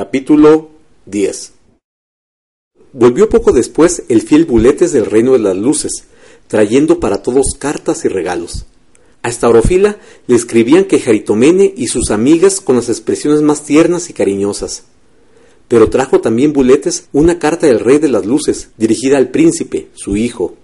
Capítulo 10 Volvió poco después el fiel Buletes del Reino de las Luces, trayendo para todos cartas y regalos. A Estaurofila le escribían que Jaritomene y sus amigas con las expresiones más tiernas y cariñosas. Pero trajo también Buletes una carta del Rey de las Luces, dirigida al príncipe, su hijo.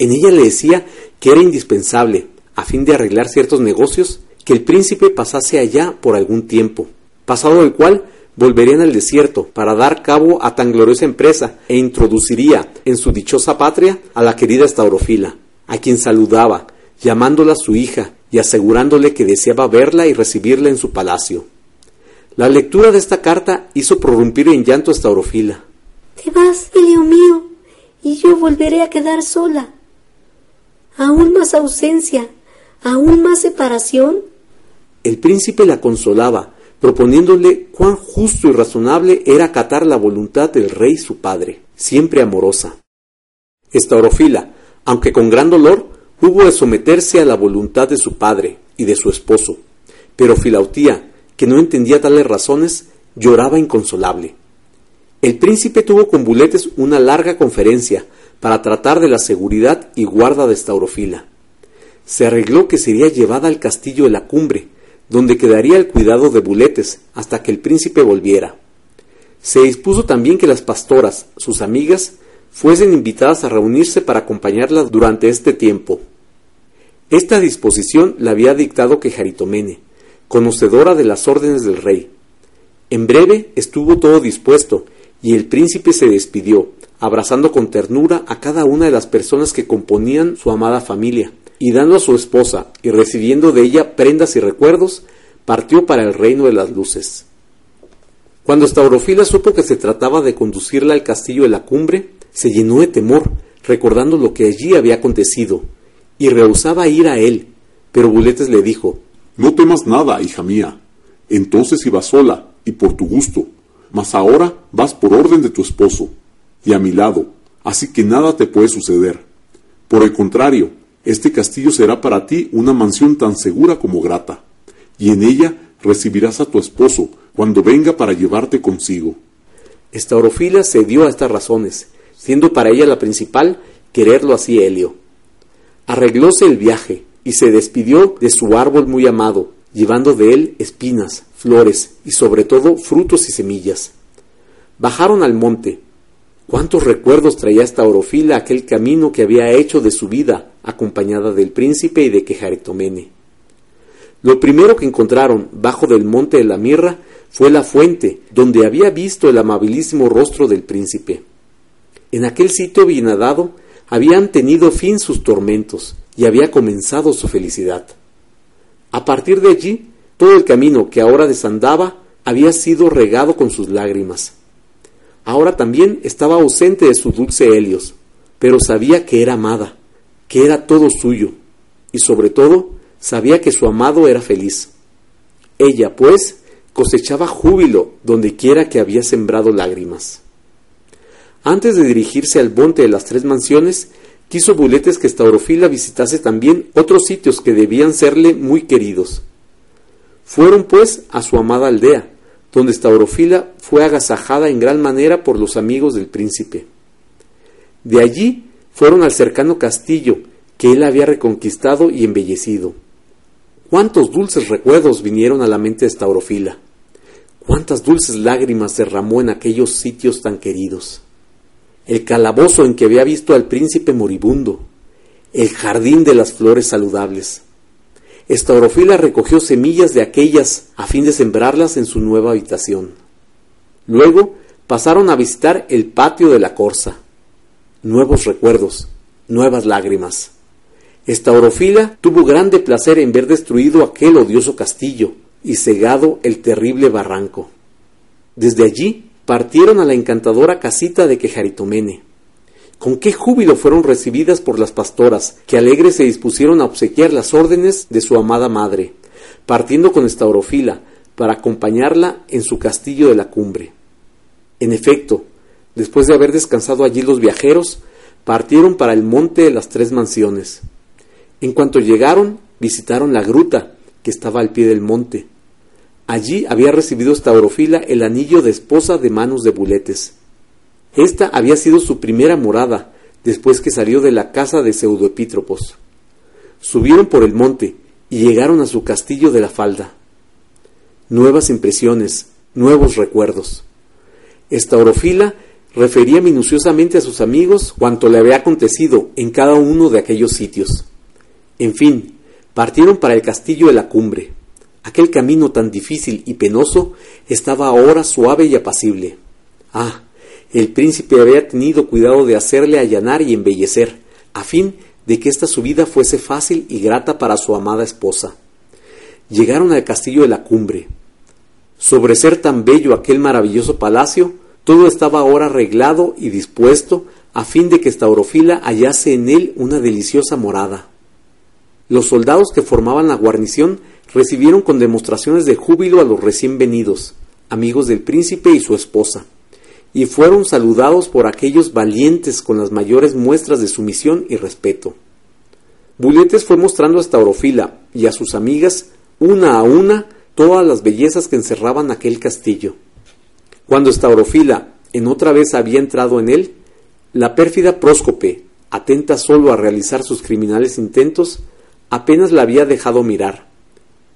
En ella le decía que era indispensable, a fin de arreglar ciertos negocios, que el príncipe pasase allá por algún tiempo, pasado el cual volverían al desierto para dar cabo a tan gloriosa empresa e introduciría en su dichosa patria a la querida Estaurofila, a quien saludaba, llamándola su hija y asegurándole que deseaba verla y recibirla en su palacio. La lectura de esta carta hizo prorrumpir en llanto a Estaurofila. Te vas, hijo mío, y yo volveré a quedar sola. Aún más ausencia, aún más separación. El príncipe la consolaba, proponiéndole cuán justo y razonable era acatar la voluntad del rey su padre, siempre amorosa. Estaurofila, aunque con gran dolor, hubo de someterse a la voluntad de su padre y de su esposo, pero Filautía, que no entendía tales razones, lloraba inconsolable. El príncipe tuvo con Buletes una larga conferencia para tratar de la seguridad y guarda de Estaurofila. Se arregló que sería llevada al castillo de la cumbre, donde quedaría el cuidado de Buletes hasta que el príncipe volviera. Se dispuso también que las pastoras, sus amigas, fuesen invitadas a reunirse para acompañarla durante este tiempo. Esta disposición la había dictado Quejaritomene, conocedora de las órdenes del rey. En breve estuvo todo dispuesto, y el príncipe se despidió, abrazando con ternura a cada una de las personas que componían su amada familia, y dando a su esposa y recibiendo de ella prendas y recuerdos, partió para el reino de las luces. Cuando Staurofila supo que se trataba de conducirla al castillo de la cumbre, se llenó de temor, recordando lo que allí había acontecido, y rehusaba ir a él, pero Buletes le dijo No temas nada, hija mía. Entonces ibas sola, y por tu gusto, mas ahora vas por orden de tu esposo, y a mi lado, así que nada te puede suceder. Por el contrario, este castillo será para ti una mansión tan segura como grata, y en ella recibirás a tu esposo cuando venga para llevarte consigo. Estaurofila cedió a estas razones, siendo para ella la principal quererlo así Helio. Arreglóse el viaje y se despidió de su árbol muy amado, llevando de él espinas, flores y sobre todo frutos y semillas. Bajaron al monte, Cuántos recuerdos traía esta orofila aquel camino que había hecho de su vida, acompañada del príncipe y de Quejaritomene. Lo primero que encontraron bajo del monte de la mirra fue la fuente, donde había visto el amabilísimo rostro del príncipe. En aquel sitio bienadado habían tenido fin sus tormentos y había comenzado su felicidad. A partir de allí, todo el camino que ahora desandaba había sido regado con sus lágrimas. Ahora también estaba ausente de su dulce Helios, pero sabía que era amada, que era todo suyo, y sobre todo sabía que su amado era feliz. Ella, pues, cosechaba júbilo donde quiera que había sembrado lágrimas. Antes de dirigirse al monte de las tres mansiones, quiso Buletes que Staurofila visitase también otros sitios que debían serle muy queridos. Fueron, pues, a su amada aldea, donde Staurofila fue agasajada en gran manera por los amigos del príncipe. De allí fueron al cercano castillo que él había reconquistado y embellecido. Cuántos dulces recuerdos vinieron a la mente de Staurofila. Cuántas dulces lágrimas derramó en aquellos sitios tan queridos. El calabozo en que había visto al príncipe moribundo. El jardín de las flores saludables Estaurofila recogió semillas de aquellas a fin de sembrarlas en su nueva habitación. Luego pasaron a visitar el patio de la corza. Nuevos recuerdos, nuevas lágrimas. Estaurofila tuvo grande placer en ver destruido aquel odioso castillo y cegado el terrible barranco. Desde allí partieron a la encantadora casita de Quejaritomene. Con qué júbilo fueron recibidas por las pastoras, que alegres se dispusieron a obsequiar las órdenes de su amada madre, partiendo con Estaurofila para acompañarla en su castillo de la cumbre. En efecto, después de haber descansado allí los viajeros, partieron para el monte de las tres mansiones. En cuanto llegaron, visitaron la gruta que estaba al pie del monte. Allí había recibido Staurofila el anillo de esposa de manos de Buletes. Esta había sido su primera morada, después que salió de la casa de Pseudoepítropos. Subieron por el monte y llegaron a su castillo de la falda. Nuevas impresiones, nuevos recuerdos. Estaurofila refería minuciosamente a sus amigos cuanto le había acontecido en cada uno de aquellos sitios. En fin, partieron para el castillo de la cumbre. Aquel camino tan difícil y penoso estaba ahora suave y apacible. Ah, el príncipe había tenido cuidado de hacerle allanar y embellecer, a fin de que esta subida fuese fácil y grata para su amada esposa. Llegaron al castillo de la cumbre. Sobre ser tan bello aquel maravilloso palacio, todo estaba ahora arreglado y dispuesto a fin de que Staurofila hallase en él una deliciosa morada. Los soldados que formaban la guarnición recibieron con demostraciones de júbilo a los recién venidos, amigos del príncipe y su esposa, y fueron saludados por aquellos valientes con las mayores muestras de sumisión y respeto. Buletes fue mostrando a Staurofila y a sus amigas, una a una, todas las bellezas que encerraban aquel castillo. Cuando Staurofila en otra vez había entrado en él, la pérfida Próscope, atenta solo a realizar sus criminales intentos, apenas la había dejado mirar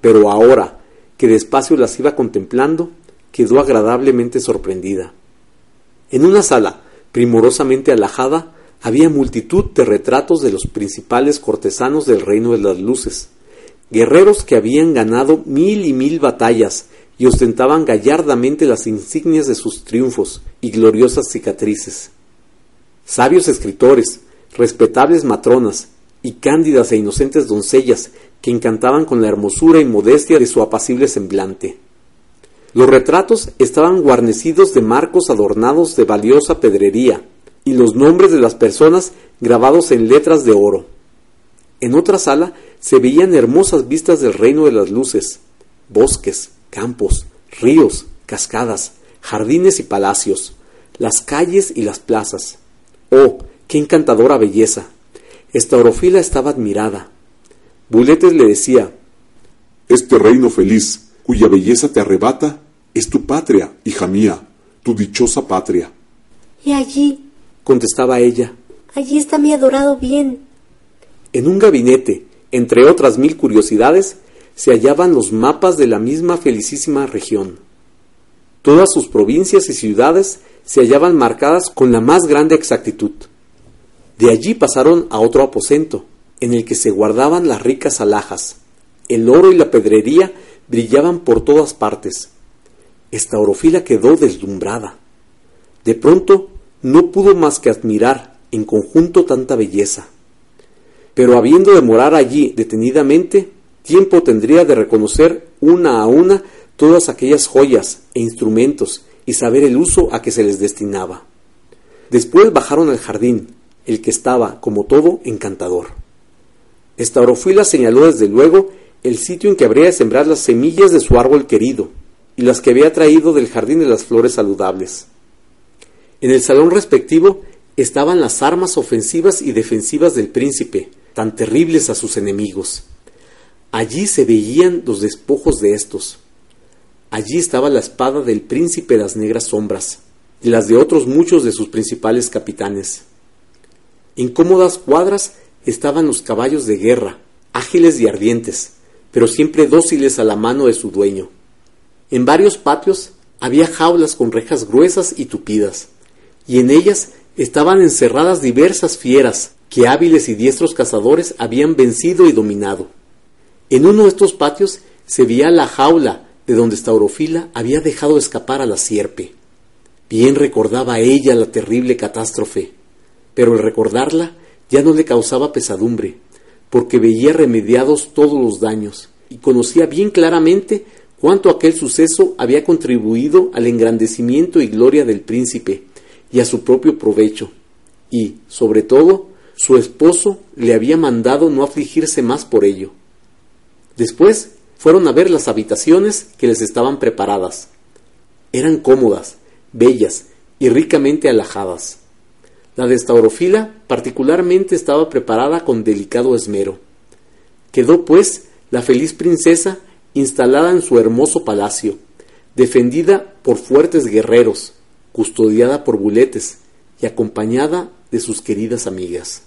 pero ahora que despacio las iba contemplando, quedó agradablemente sorprendida. En una sala, primorosamente alajada, había multitud de retratos de los principales cortesanos del reino de las luces, guerreros que habían ganado mil y mil batallas y ostentaban gallardamente las insignias de sus triunfos y gloriosas cicatrices. Sabios escritores, respetables matronas y cándidas e inocentes doncellas que encantaban con la hermosura y modestia de su apacible semblante. Los retratos estaban guarnecidos de marcos adornados de valiosa pedrería y los nombres de las personas grabados en letras de oro. En otra sala se veían hermosas vistas del reino de las luces, bosques, campos, ríos, cascadas, jardines y palacios, las calles y las plazas. ¡Oh, qué encantadora belleza! Esta orofila estaba admirada, Buletes le decía, Este reino feliz, cuya belleza te arrebata, es tu patria, hija mía, tu dichosa patria. Y allí, contestaba ella, allí está mi adorado bien. En un gabinete, entre otras mil curiosidades, se hallaban los mapas de la misma felicísima región. Todas sus provincias y ciudades se hallaban marcadas con la más grande exactitud. De allí pasaron a otro aposento, en el que se guardaban las ricas alhajas. El oro y la pedrería brillaban por todas partes. Esta orofila quedó deslumbrada. De pronto no pudo más que admirar en conjunto tanta belleza. Pero habiendo de morar allí detenidamente, tiempo tendría de reconocer una a una todas aquellas joyas e instrumentos y saber el uso a que se les destinaba. Después bajaron al jardín, el que estaba, como todo, encantador. Estaurofila señaló desde luego el sitio en que habría de sembrar las semillas de su árbol querido y las que había traído del jardín de las flores saludables. En el salón respectivo estaban las armas ofensivas y defensivas del príncipe, tan terribles a sus enemigos. Allí se veían los despojos de estos. Allí estaba la espada del príncipe de las negras sombras y las de otros muchos de sus principales capitanes. En cómodas cuadras estaban los caballos de guerra, ágiles y ardientes, pero siempre dóciles a la mano de su dueño. En varios patios había jaulas con rejas gruesas y tupidas, y en ellas estaban encerradas diversas fieras que hábiles y diestros cazadores habían vencido y dominado. En uno de estos patios se veía la jaula de donde Staurofila había dejado escapar a la sierpe. Bien recordaba ella la terrible catástrofe, pero el recordarla ya no le causaba pesadumbre, porque veía remediados todos los daños y conocía bien claramente cuánto aquel suceso había contribuido al engrandecimiento y gloria del príncipe y a su propio provecho, y, sobre todo, su esposo le había mandado no afligirse más por ello. Después fueron a ver las habitaciones que les estaban preparadas. Eran cómodas, bellas y ricamente alajadas. La de Staurofila particularmente estaba preparada con delicado esmero. Quedó, pues, la feliz princesa instalada en su hermoso palacio, defendida por fuertes guerreros, custodiada por buletes y acompañada de sus queridas amigas.